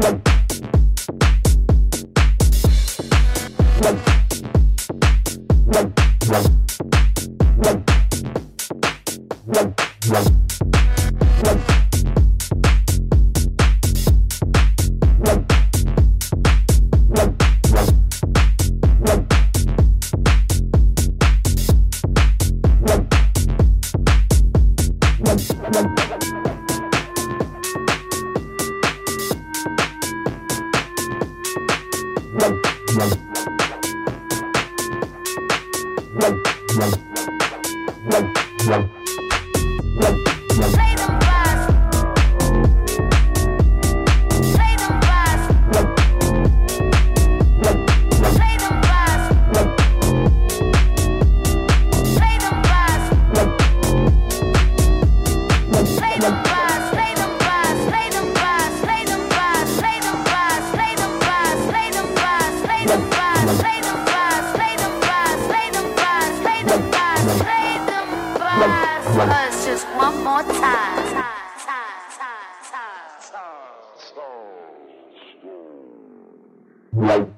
Bye. Thank Soul. Stone.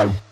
Bye.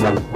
Wow, wow.